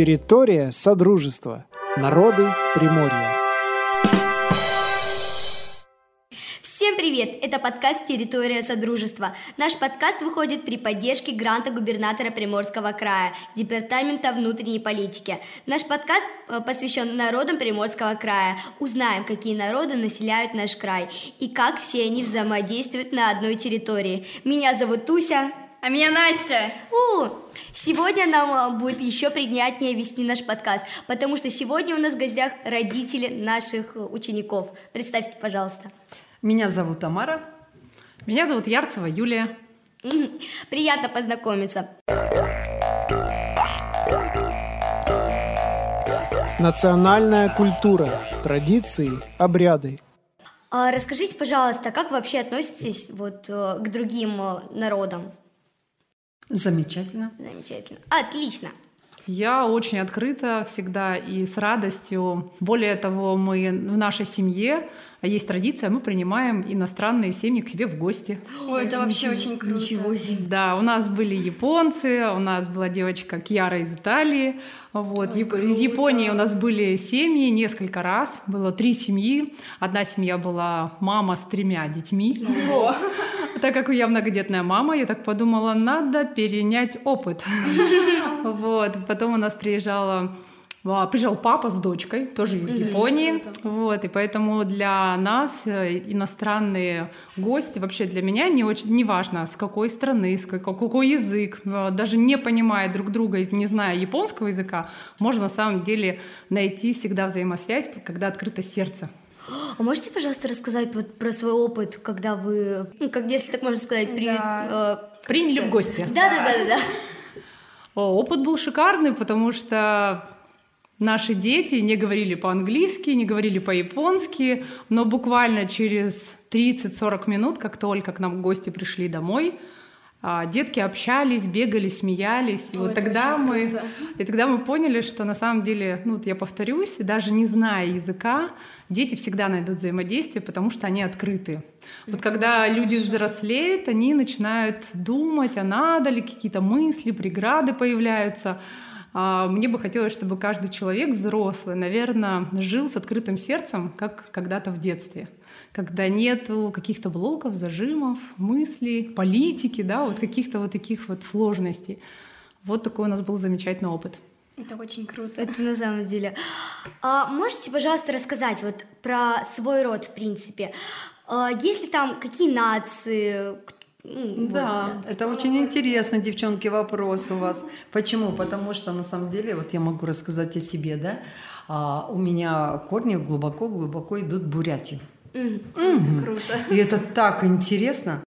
Территория Содружества. Народы Приморья. Всем привет! Это подкаст «Территория Содружества». Наш подкаст выходит при поддержке гранта губернатора Приморского края, Департамента внутренней политики. Наш подкаст э, посвящен народам Приморского края. Узнаем, какие народы населяют наш край и как все они взаимодействуют на одной территории. Меня зовут Туся. А меня Настя. У, сегодня нам э, будет еще приятнее вести наш подкаст, потому что сегодня у нас в гостях родители наших э, учеников. Представьте, пожалуйста. Меня зовут Тамара. Меня зовут Ярцева Юлия. Приятно познакомиться. Национальная культура. Традиции, обряды. А расскажите, пожалуйста, как вы вообще относитесь вот э, к другим э, народам? Замечательно. Замечательно. Отлично. Я очень открыта всегда и с радостью. Более того, мы в нашей семье есть традиция, мы принимаем иностранные семьи к себе в гости. Ой, это вообще очень круто. Ничего себе. Да, у нас были японцы, у нас была девочка Кьяра из Италии, вот. Ой, Яп- из. Японии у нас были семьи несколько раз, было три семьи. Одна семья была мама с тремя детьми. Ого. Так как я многодетная мама, я так подумала, надо перенять опыт. Вот. Потом у нас приезжала а, Приезжал папа с дочкой, тоже из Японии. Вот, и поэтому для нас э, иностранные гости, вообще для меня не очень не важно, с какой страны, с какой, какой язык, э, даже не понимая друг друга и не зная японского языка, можно на самом деле найти всегда взаимосвязь, когда открыто сердце. А можете, пожалуйста, рассказать вот про свой опыт, когда вы, ну, как если так можно сказать, при... Да. э, Приняли в гости. Да, да, да, да, да. О, Опыт был шикарный, потому что наши дети не говорили по-английски, не говорили по-японски, но буквально через 30-40 минут, как только к нам гости пришли домой, детки общались, бегали, смеялись. И Ой, вот это тогда мы, круто. и тогда мы поняли, что на самом деле, ну вот я повторюсь, даже не зная языка, дети всегда найдут взаимодействие, потому что они открыты. Вот когда люди взрослеют, они начинают думать, а надо ли, какие-то мысли, преграды появляются. А, Мне бы хотелось, чтобы каждый человек взрослый, наверное, жил с открытым сердцем, как когда-то в детстве, когда нету каких-то блоков, зажимов, мыслей, политики, да, вот каких-то вот таких вот сложностей. Вот такой у нас был замечательный опыт. Это очень круто. Это на самом деле. А можете, пожалуйста, рассказать вот про свой род, в принципе? А, есть ли там какие нации? Ну, вот, Да, это очень интересный, девчонки, вопрос у вас. Почему? Потому что на самом деле, вот я могу рассказать о себе, да, А, у меня корни глубоко-глубоко идут в Бурятию. Мгм. Мгм. Круто. И это так интересно.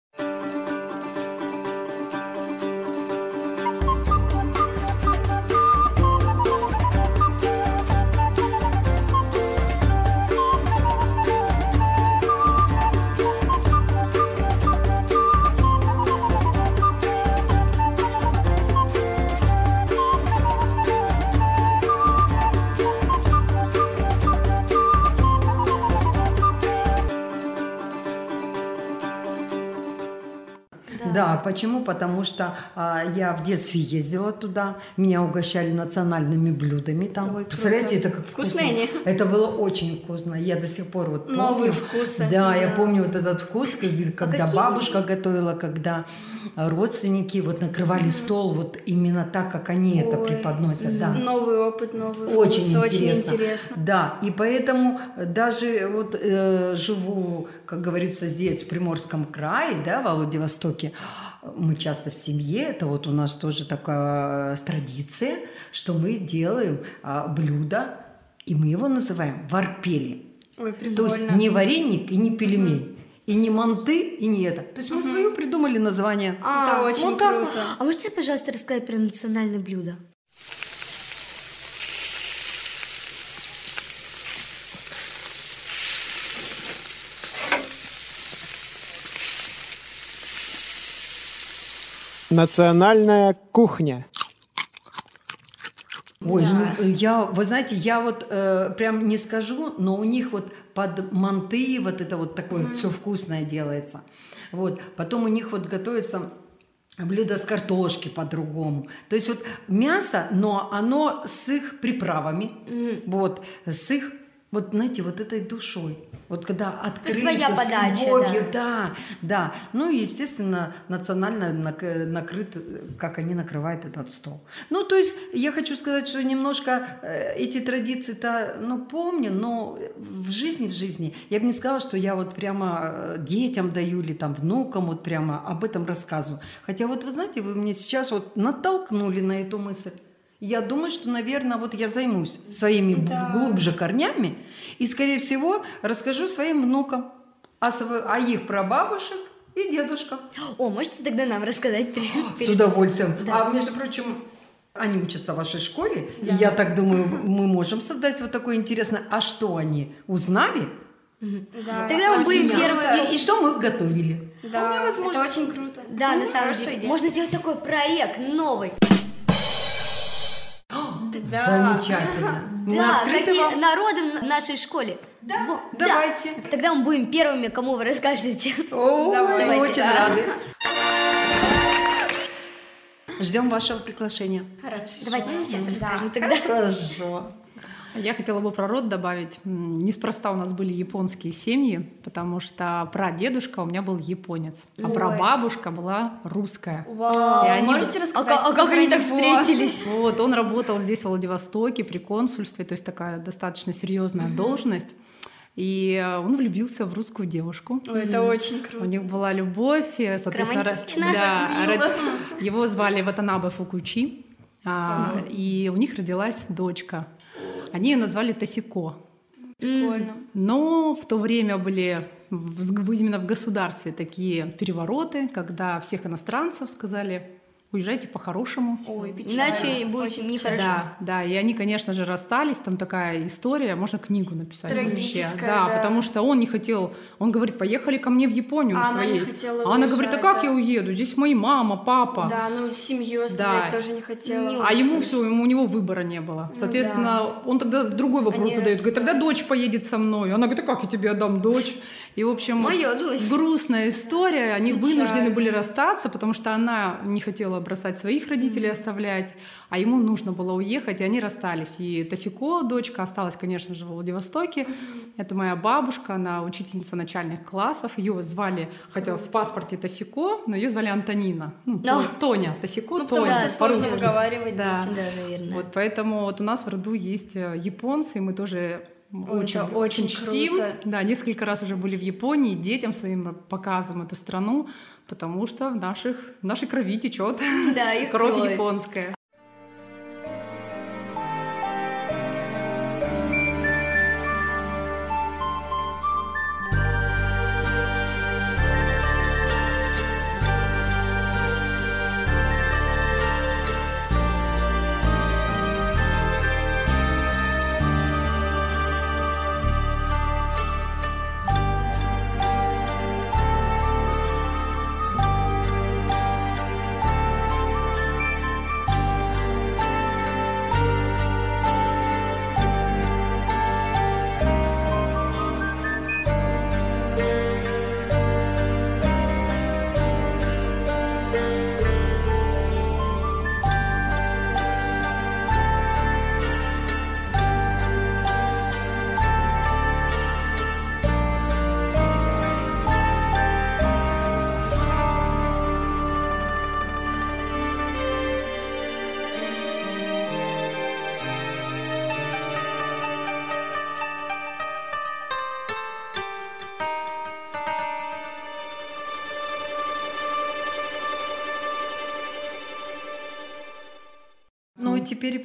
Да, почему? Потому что а, я в детстве ездила туда, меня угощали национальными блюдами там. Ой, круто. Представляете, это как вкусно. они? Это было очень вкусно. Я до сих пор вот помню. Новые вкусы. Да, я Да. помню вот этот вкус, как- когда какие? бабушка готовила, когда родственники вот накрывали стол вот именно так, как они это Ой, преподносят. Да. Новый опыт, новый Очень вкус. Очень интересно. интересно. Да, и поэтому даже вот э, живу, как говорится, здесь, в Приморском крае, да, во Владивостоке, мы часто в семье, это вот у нас тоже такая э, традиция, что мы делаем а, блюдо, и мы его называем варпели. Ой, прикольно. То есть не вареник и не пельмень, и не манты, и не это. То есть мы свое придумали название. Это А, очень вот так вот. круто. А можете, пожалуйста, рассказать про национальное блюдо? Национальная кухня. Ой, ну, я, вы знаете, я вот э, прям не скажу, но у них вот под манты вот это вот такое все вкусное делается. Вот. Потом у них вот готовится блюдо с картошки по-другому. То есть вот мясо, но оно с их приправами, вот, с их, вот знаете, вот этой душой. Вот когда открыто, Своя с подача, любовью, да, да. Ну и, естественно, национально нак- накрыт, как они накрывают этот стол. Ну, то есть я хочу сказать, что немножко э, эти традиции-то, ну, помню, но в жизни, в жизни, я бы не сказала, что я вот прямо э, детям даю или там внукам вот прямо об этом рассказываю. Хотя вот вы знаете, вы мне сейчас вот натолкнули на эту мысль. Я думаю, что, наверное, вот я займусь своими Да. глубже корнями и, скорее всего, расскажу своим внукам о, сво- о их прабабушек и дедушках. О, можете тогда нам рассказать перед- С удовольствием. Да. А между прочим, они учатся в вашей школе, и я так думаю, мы можем создать вот такое интересное. А что они узнали? Да, Тогда мы будем круто. И, и что мы готовили? Да, Вполне возможно. это очень круто. Да, на самом деле. идея. Можно сделать такой проект новый. Да. Замечательно. Мы Да, какие вам. народы в нашей школе. Да, Давайте. Тогда мы будем первыми, кому вы расскажете. О, Давайте. мы очень Да. рады. Ждем вашего приглашения. Давайте сейчас расскажем тогда. Хорошо. Я хотела бы про род добавить. Неспроста у нас были японские семьи, потому что прадедушка у меня был японец, а Ой. прабабушка была русская. Вау. И они- Можете А, рассказать? ка- а что как они про так него? встретились? Вот, он работал здесь, в Владивостоке, при консульстве, то есть такая достаточно серьезная должность. И он влюбился в русскую девушку. Ой, это очень У круто. них была любовь, соответственно, ро- Романтично. да, Мило. ро- его звали Ватанабе Фукучи, а, и у них родилась дочка. Они ее назвали Тосико. Прикольно. Но в то время были именно в государстве такие перевороты, когда всех иностранцев сказали уезжайте по-хорошему. Ой, печально. Иначе будет Очень нехорошо. Да, да, и они, конечно же, расстались. Там такая история, можно книгу написать вообще. Трагическая, Да, да. потому что он не хотел. Он говорит, поехали ко мне в Японию А она не своей. хотела а она говорит, а уезжать, как да. я уеду? Здесь мои мама, папа. Да, ну семью оставлять Да. тоже не хотела. Не А ему все, ему у него выбора не было. Соответственно, он тогда другой вопрос Они задает. Говорит, тогда дочь поедет со мной. Она говорит, а как я тебе отдам дочь? И, в общем, грустная история. Они Печально. вынуждены были расстаться, потому что она не хотела бросать своих родителей, оставлять, а ему нужно было уехать, и они расстались. И Тосико, дочка, осталась, конечно же, в Владивостоке. Это моя бабушка, она учительница начальных классов. Ее звали, хотя в паспорте Тосико, но ее звали Антонина. Ну, Да. То- Тоня, Тосико, Ну, Тоня. что сложно выговаривать Да. детям. Да, наверное. Вот поэтому вот у нас в роду есть э, японцы, и мы тоже очень, это очень чтим. круто. Да, несколько раз уже были в Японии, детям своим показываем эту страну, потому что в, наших, в нашей крови течет Да, их кровь кровь. японская.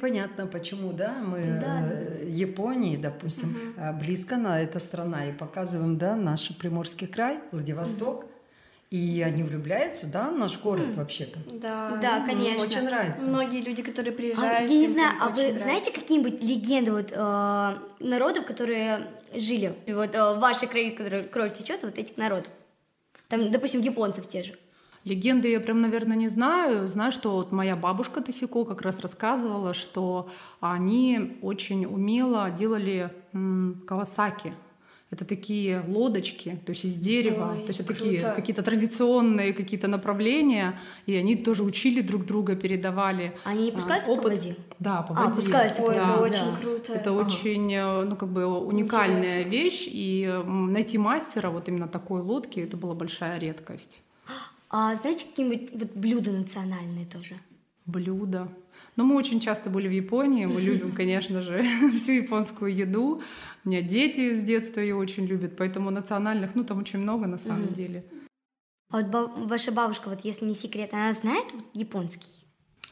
Понятно, почему, да, мы Да, э, Японии, допустим, э, близко на эта страна, и показываем, да, наш Приморский край, Владивосток, и они влюбляются, да, в наш город вообще-то. Да. Да, конечно. Очень нравится. Многие люди, которые А, приезжают. я не знаю, а вы нравится. знаете какие-нибудь легенды вот э, народов, которые жили вот э, в вашей крови, которая кровь течет, вот этих народов? Там, допустим, японцев те же. Легенды я прям, наверное, не знаю. Знаю, что вот моя бабушка Тосико как раз рассказывала, что они очень умело делали м, кавасаки. Это такие лодочки, то есть из дерева, Ой, то есть это круто. такие какие-то традиционные какие-то направления, и они тоже учили друг друга, передавали. Они не а, пускаются по опыт. воде? Да, по А, воде. пускаются по Ой, Да, это да. очень круто. Это Ага. очень, э, ну, как бы уникальная Интересно. вещь, и найти мастера вот именно такой лодки, это была большая редкость. А знаете какие-нибудь вот блюда национальные тоже? Блюда. Но мы очень часто были в Японии, мы любим, конечно же, всю японскую еду. У меня дети с детства ее очень любят, поэтому национальных, ну, там очень много на самом деле. А вот ба- ваша бабушка, вот если не секрет, она знает вот японский?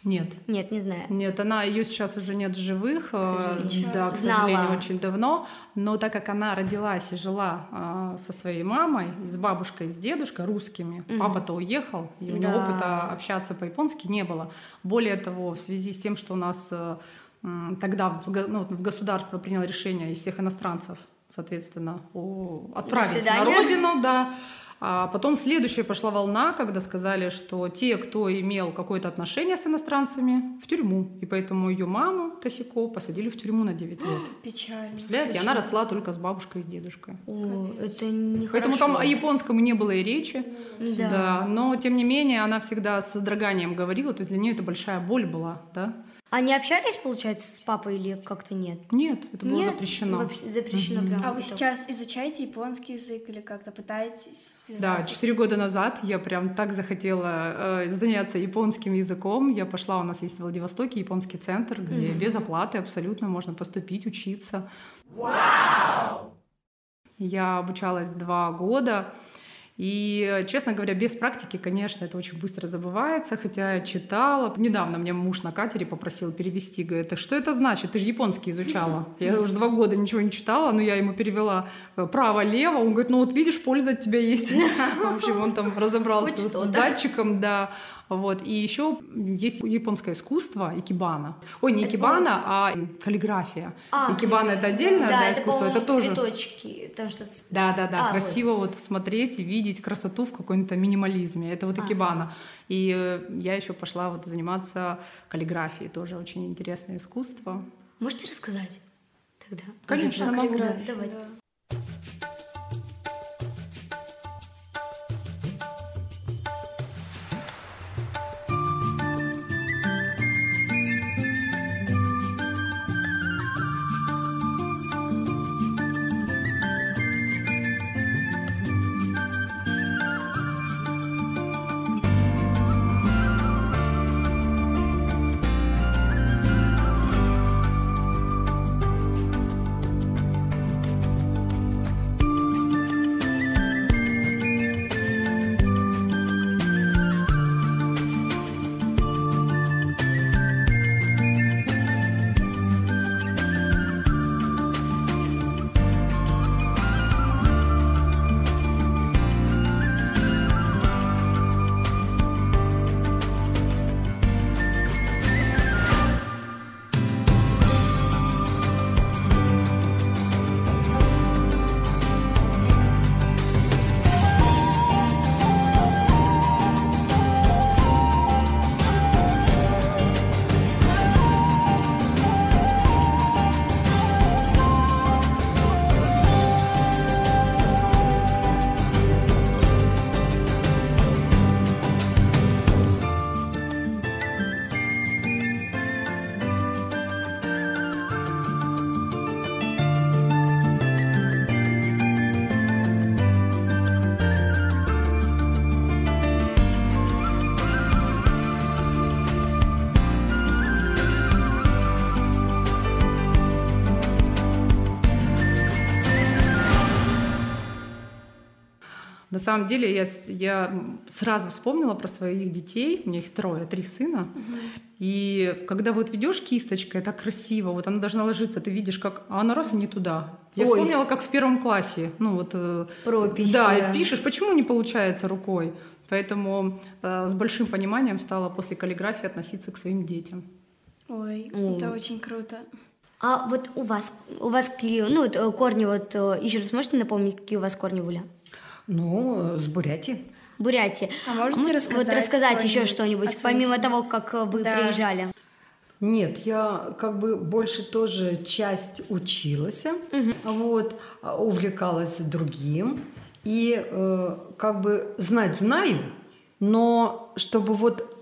Нет. Нет, не знает. Нет, она ее сейчас уже нет в живых, э, сожалению. да, к Знала. сожалению, очень давно. Но так как она родилась и жила э, со своей мамой, с бабушкой, с дедушкой русскими, Мгм. папа-то уехал, и у него Да. опыта общаться по-японски не было. Более того, в связи с тем, что у нас э, тогда в, ну, в государство приняло решение из всех иностранцев, соответственно, отправить на родину, да. А потом следующая пошла волна, когда сказали, что те, кто имел какое-то отношение с иностранцами, в тюрьму. И поэтому ее маму Тосико посадили в тюрьму на 9 лет. Печально. Представляете, она росла только с бабушкой и с дедушкой. О, это не Поэтому там о японском не было и речи. Да. Да, но тем не менее она всегда с содроганием говорила, то есть для нее это большая боль была, да? Они общались, получается, с папой или как-то нет? Нет, это было Нет? запрещено. Вообще запрещено Мгм. прям. А вы сейчас изучаете японский язык или как-то пытаетесь Да, четыре года назад я прям так захотела э, заняться японским языком. Я пошла, у нас есть в Владивостоке японский центр, где без оплаты абсолютно можно поступить, учиться. Я обучалась два года. И, честно говоря, без практики, конечно, это очень быстро забывается, хотя я читала. Недавно мне муж на катере попросил перевести, говорит, «Так что это значит? Ты же японский изучала. Я уже два года ничего не читала, но я ему перевела э, право-лево. Он говорит, ну вот видишь, польза от тебя есть. В общем, он там разобрался с датчиком, да. Вот. И еще есть японское искусство икебана. Ой, не Это, икебана, а каллиграфия. А, Икебана это отдельное да, да, это, искусство, это тоже цветочки, там что-то... да, да, да, А, красиво вот. смотреть и видеть красоту в каком-то минимализме. Это вот А. икебана. И э, я еще пошла вот заниматься каллиграфией, тоже очень интересное искусство. Можете рассказать тогда? Конечно, Да, могу. каллиграфия, Давай. Да. Самом деле я, я сразу вспомнила про своих детей, у меня их трое, три сына. И когда вот ведешь кисточкой, так красиво, вот она должна ложиться, ты видишь, как... А она раз и не туда. Я Ой. вспомнила, как в первом классе. Ну вот... э, Пропись. Да, и пишешь, почему не получается рукой. Поэтому э, с большим пониманием стала после каллиграфии относиться к своим детям. Ой, О. это очень круто. А вот у вас, у вас ну, вот, э, корни, вот, э, еще раз можете напомнить, какие у вас корни были? Ну, с Бурятии. Бурятии. А можете вот рассказать рассказать еще что-нибудь помимо того, как э, вы Да. приезжали? Нет, я как бы больше тоже часть училась, вот, а, увлекалась другим. И э, как бы знать знаю, но чтобы вот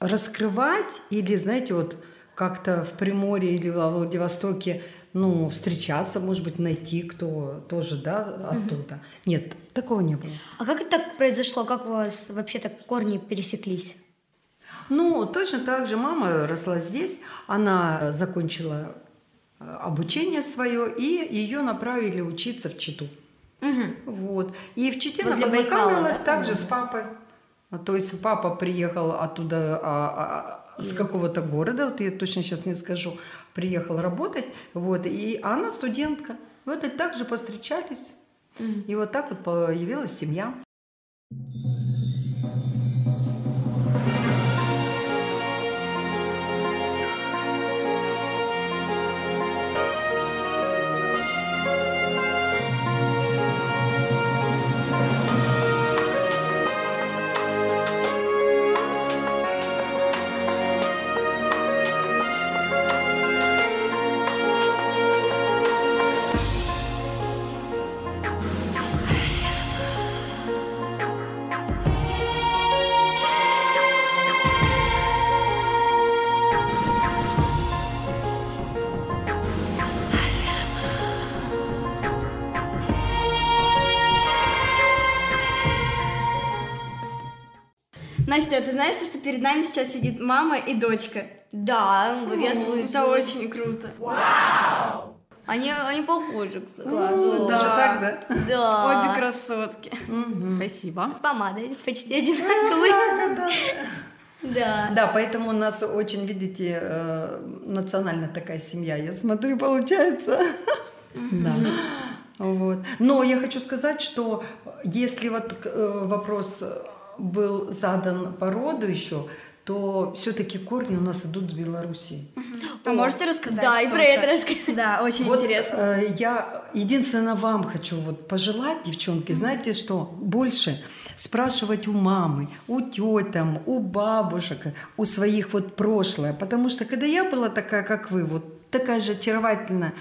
раскрывать или, знаете, вот как-то в Приморье или в Владивостоке, ну, встречаться, может быть, найти, кто тоже, да, оттуда. Нет, такого не было. А как это так произошло? Как у вас вообще-то корни пересеклись? Ну, точно так же мама росла здесь, она закончила э, обучение свое, и ее направили учиться в Читу. Вот. И в Чите она Возле Байкала, познакомилась да, также по-моему? с папой. А, То есть папа приехал оттуда, а, а, с какого-то города, вот я точно сейчас не скажу, приехал работать, вот, и она студентка. Вот и так же повстречались. И вот так вот появилась семья. Настя, а ты знаешь, что перед нами сейчас сидит мама и дочка? Да, вот я Это слышала. очень круто. Они, они похожи, кстати. Даже так, да? Да. Обе красотки. Спасибо. С помадой почти одинаковые. Да. Да, поэтому у нас очень, видите, э, национальная такая семья, я смотрю, получается. Да. Вот. Но я хочу сказать, что если вот э, вопрос был задан по роду еще, то все-таки корни у нас идут с Белоруссии. А можете рассказать? Да, и про это рассказать. Да, очень Вот, интересно. э, я единственное вам хочу вот пожелать, девчонки, знаете что? Больше спрашивать у мамы, у тетям, у бабушек, у своих вот прошлое. Потому что когда я была такая, как вы, вот такая же очаровательная,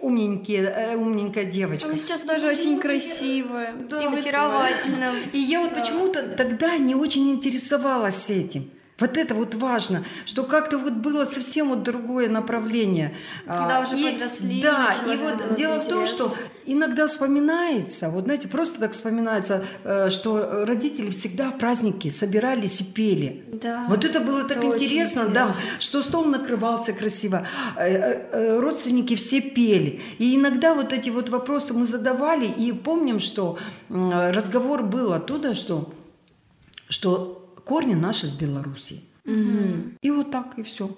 умненькая, э, умненькая девочка. Вы сейчас тоже очень красивая. И очаровательно. И я вот почему-то тогда не очень интересовалась этим. Вот это вот важно, что как-то вот было совсем вот другое направление. Когда А, уже и- подросли, Да, и вот дело в том, интерес. что иногда вспоминается, вот знаете, просто так вспоминается, э, что родители всегда в праздники собирались и пели. Да. Вот это было так Это очень интересно, да, интересно. что стол накрывался красиво, э, э, родственники все пели. И иногда вот эти вот вопросы мы задавали, и помним, что разговор был оттуда, что, что корни наши с Белоруссии. И вот так, и все.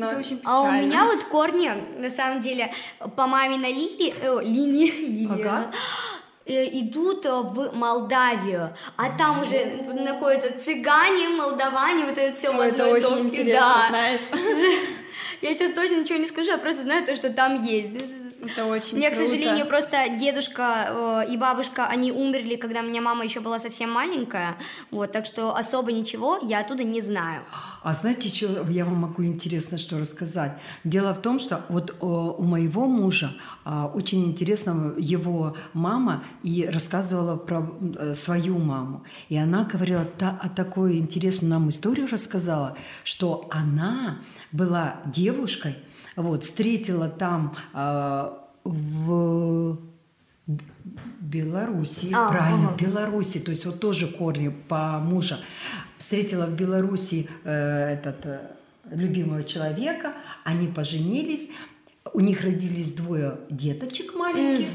Не Это очень А у печально. меня вот корни, на самом деле, по маминой линии, э, линии, линии, Ага. э, идут э, в Молдавию, а там уже находятся цыгане, молдаване, вот это все в Ой, это одной очень топке, интересно, да. знаешь. Я сейчас точно ничего не скажу, я просто знаю то, что там есть. Это очень У меня, к сожалению, просто дедушка э, и бабушка, они умерли, когда у меня мама еще была совсем маленькая, вот, так что особо ничего я оттуда не знаю. А знаете, что я вам могу интересно что рассказать? Дело в том, что вот э, у моего мужа а, очень интересно его мама и рассказывала про э, свою маму. И она говорила та, а такую интересную нам историю рассказала, что она была девушкой, вот, встретила там а, в Беларуси, А, правильно, ага. в Беларуси, то есть вот тоже корни по мужа. Встретила в Беларуси э, этот э, любимого человека, они поженились, у них родились двое деточек маленьких,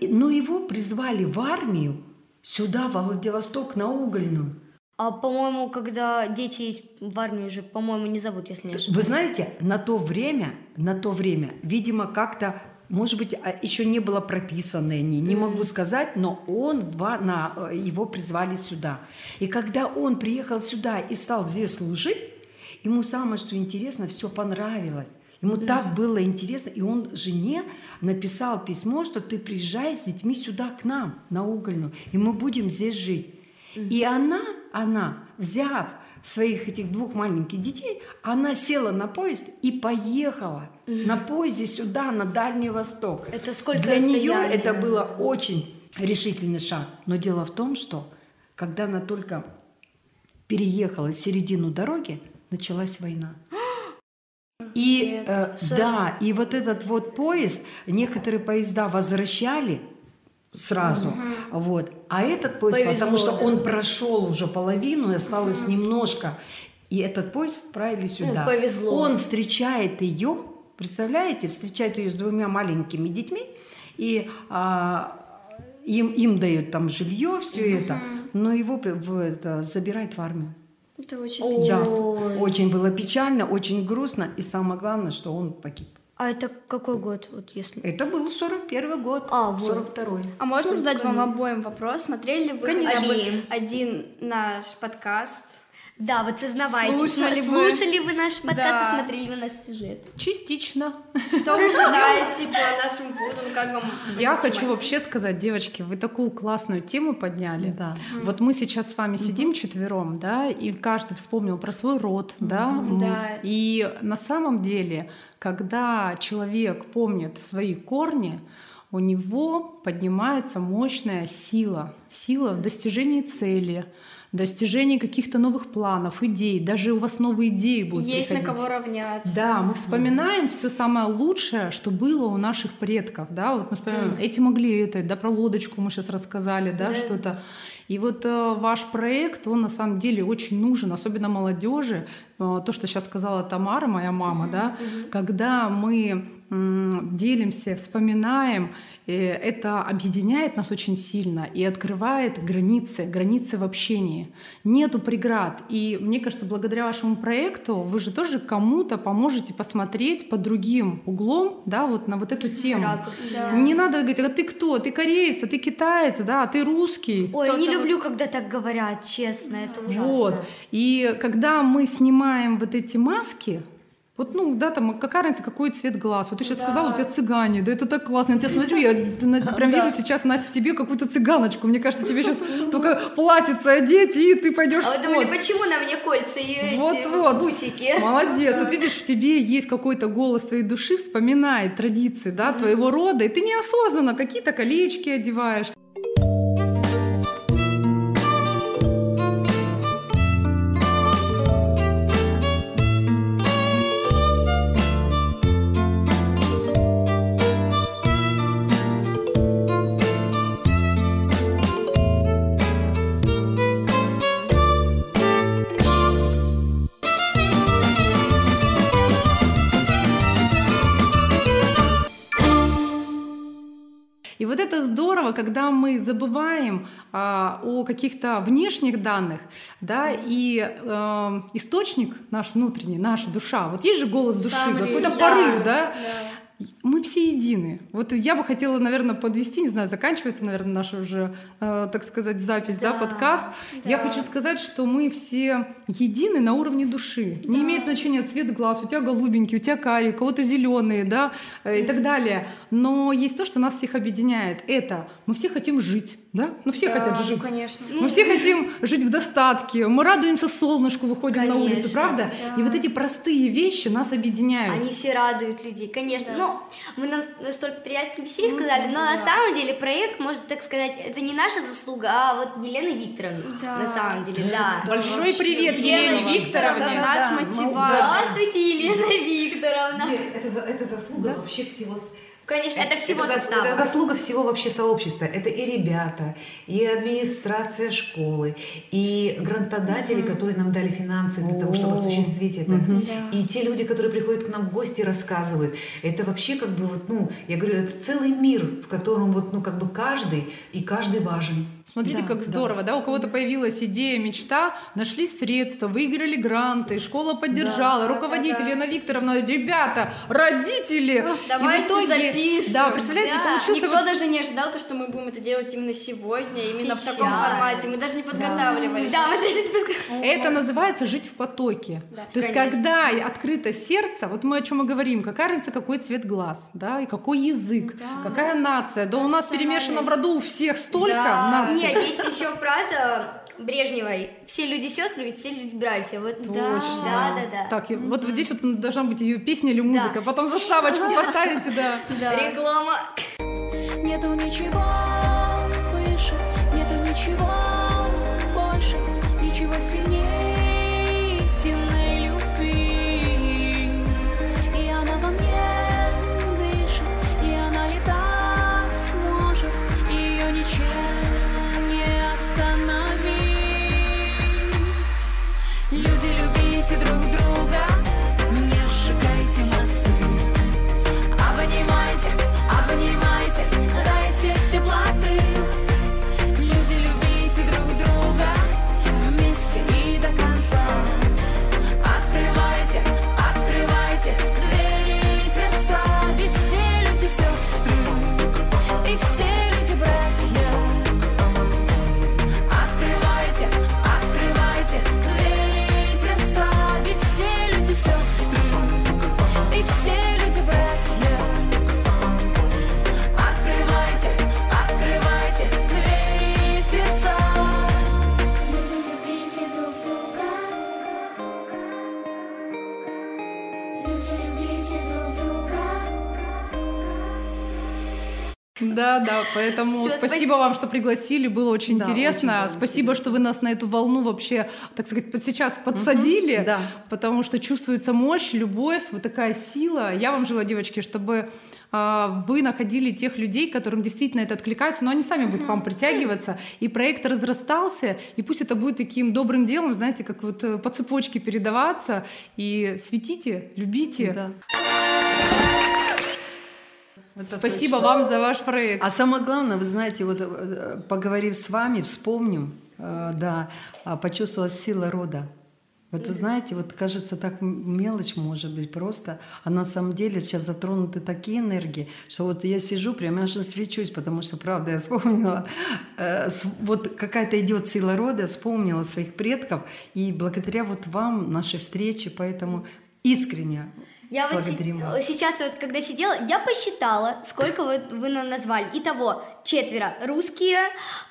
И- но его призвали в армию сюда, во Владивосток, на угольную. А по-моему, когда дети есть в армии уже, по-моему, не зовут, если не ошибаюсь. Вы знаете, на то время, на то время, видимо, как-то, может быть, а, еще не было прописаны они, не могу сказать, но он, два- на, э, его призвали сюда. И когда он приехал сюда и стал здесь служить, ему самое, что интересно, все понравилось. Ему так было интересно, и он жене написал письмо, что ты приезжай с детьми сюда к нам, на угольную, и мы будем здесь жить. И она, она, взяв своих этих двух маленьких детей, она села на поезд и поехала на поезде сюда, на Дальний Восток. Это сколько Для нее это было очень решительный шаг. Но дело в том, что когда она только переехала середину дороги, началась война. И э, да, и вот этот вот поезд, некоторые поезда возвращали сразу, вот, а этот поезд, Повезло, потому что да. он прошел уже половину, и осталось немножко, и этот поезд отправили сюда. повезло. Он встречает ее, представляете, встречает ее с двумя маленькими детьми, и а, им, им дают там жилье, все это, но его в это, забирают в армию. Это очень печально. Да, очень было печально, очень грустно, и самое главное, что он погиб. А это какой год, вот если... Это был 41 год, А, вот. 42 А можно задать вам обоим вопрос? Смотрели ли вы Обеим. один наш подкаст? Да, вот сознавайтесь. Слушали вы? Слушали вы наш подкаст Да. и смотрели вы наш сюжет? Частично. Что вы считаете по нашим путам? Как вам? Я хочу вообще сказать, девочки, вы такую классную тему подняли. Да. Вот мы сейчас с вами сидим четвером, да, и каждый вспомнил про свой род, да. Да. И на самом деле, когда человек помнит свои корни, у него поднимается мощная сила, сила в достижении цели, достижении каких-то новых планов, идей. Даже у вас новые идеи будут Есть на приходить. кого равняться. Да, мы вспоминаем все самое лучшее, что было у наших предков, да, вот мы вспоминаем, эти могли это, да, про лодочку мы сейчас рассказали, да, что-то. И вот э, ваш проект, он на самом деле очень нужен, особенно молодежи. Э, то, что сейчас сказала Тамара, моя мама, да, когда мы делимся, вспоминаем, э, это объединяет нас очень сильно и открывает границы, границы в общении. Нету преград. И мне кажется, благодаря вашему проекту вы же тоже кому-то поможете посмотреть под другим углом, да, вот на вот эту тему. Ракурс. Да. Не надо говорить, а ты кто? Ты кореец, а ты китаец, да, а ты русский. Ой, Кто-то не вот- люблю, когда так говорят, честно, это ужасно. Вот. И когда мы снимаем вот эти маски, вот, ну, да, там, какая разница, какой цвет глаз? Вот ты сейчас Да. сказала, у тебя цыгане, да это так классно. Я тебя смотрю, я прям вижу сейчас, Настя, в тебе какую-то цыганочку. Мне кажется, тебе сейчас только платьице одеть, и ты пойдешь А вы думали, почему на мне кольца и эти Вот-вот. бусики? Молодец. Вот видишь, в тебе есть какой-то голос твоей души, вспоминает традиции, да, твоего рода, и ты неосознанно какие-то колечки одеваешь. Вот это здорово, когда мы забываем а, о каких-то внешних данных, да, и э, источник наш внутренний, наша душа, вот есть же голос души, Сам какой-то порыв, да, Да. Мы все едины. Вот я бы хотела, наверное, подвести, не знаю, заканчивается, наверное, наша уже, э, так сказать, запись, да, Да, подкаст. Я да. хочу сказать, что мы все едины на уровне души. Не имеет значения цвет глаз, у тебя голубенький, у тебя карий, у кого-то зеленые, да, э, и так далее. Но есть то, что нас всех объединяет. Это мы все хотим жить, да? Ну все Да, хотят ну, жить. конечно. Мы все хотим жить в достатке, мы радуемся солнышку, выходим на улицу, Конечно, правда? да. И вот эти простые вещи нас объединяют. Они все радуют людей, конечно. Да. Но мы нам настолько приятных вещей сказали, но на самом деле проект, может так сказать, это не наша заслуга, а вот Елены Викторовны. Да. На самом деле, да. Большой привет Елене Викторовне. наш Да, да, мотиватор. Здравствуйте, Елена Викторовна. Это, это заслуга вообще всего Конечно, это всего зас- состава. это заслуга всего вообще сообщества. Это и ребята, и администрация школы, и грантодатели, которые нам дали финансы для того, чтобы осуществить это. И те люди, которые приходят к нам в гости и рассказывают. Это вообще как бы вот, ну, я говорю, это целый мир, в котором вот, ну, как бы каждый, и каждый важен. Смотрите, Да, как да. здорово, да. У кого-то появилась идея, мечта, нашли средства, выиграли гранты, школа поддержала, Да, руководитель да, да. Яна Викторовна, ребята, родители. Давайте и в итоге, запишем. Да, представляете, Да. получился Никто вот- даже не ожидал, то, что мы будем это делать именно сегодня, именно в таком Сейчас. формате. Мы даже не подготавливались. Да, мы даже не подготовились. Это называется жить в потоке. Да, То есть, конечно. когда открыто сердце, вот мы о чем мы говорим, какая разница, какой цвет глаз, да, и какой язык, Да. какая нация. Да у нас перемешано в роду у всех столько Да. наций. Нет, есть еще фраза Брежневой. Все люди сестры, ведь все люди братья. Вот Да. Да, да, да. Так, и вот, вот здесь вот должна быть ее песня или музыка, потом заставочку поставите, да. Да. Реклама. Нету ничего выше, нету ничего больше, ничего сильнее поэтому Всё, спасибо спасибо. вам, что пригласили, было очень Да, интересно. очень спасибо, что вы нас на эту волну вообще, так сказать, под- сейчас подсадили, да. потому что чувствуется мощь, любовь, вот такая сила. Я вам желаю, девочки, чтобы а, вы находили тех людей, которым действительно это откликается, но они сами будут к вам притягиваться, и проект разрастался, и пусть это будет таким добрым делом, знаете, как вот э, по цепочке передаваться, и светите, любите. Да. Это Спасибо точно. вам за ваш проект. А самое главное, вы знаете, вот э, поговорив с вами, вспомним, э, да, а, почувствовала сила рода. Вот вы знаете, вот кажется, так мелочь может быть просто, а на самом деле сейчас затронуты такие энергии, что вот я сижу, прям аж свечусь, потому что, правда, я вспомнила, э, вот какая-то идет сила рода, вспомнила своих предков, и благодаря вот вам нашей встрече, поэтому искренне Я вот благодарим вас. сейчас вот, когда сидела, я посчитала, сколько вот вы назвали. Итого, четверо. Русские,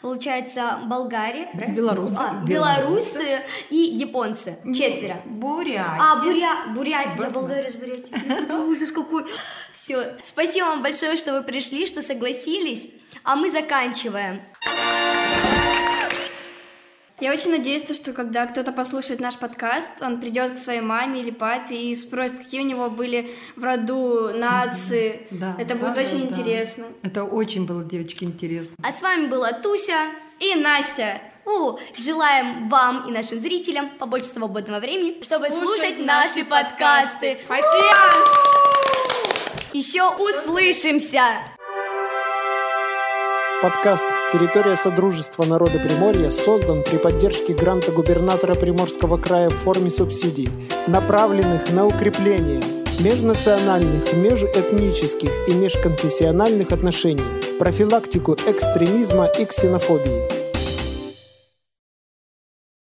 получается, болгари? Белорусы. А, белорусы и японцы. Четверо. Бурятия. А, буря... Бурятия, я Болгария с Бурятии. Это ужас какой. Все. Спасибо вам большое, что вы пришли, что согласились. А мы заканчиваем. Я очень надеюсь, то, что когда кто-то послушает наш подкаст, он придет к своей маме или папе и спросит, какие у него были в роду нации. Да, Это да, будет да, очень да. интересно. Это очень было, девочки, интересно. А с вами была Туся. И Настя. У, желаем вам и нашим зрителям побольше свободного времени, чтобы Слушать слушать, наши наши подкасты. Еще услышимся! Подкаст «Территория Содружества народа Приморья» создан при поддержке гранта губернатора Приморского края в форме субсидий, направленных на укрепление межнациональных, межэтнических и межконфессиональных отношений, профилактику экстремизма и ксенофобии.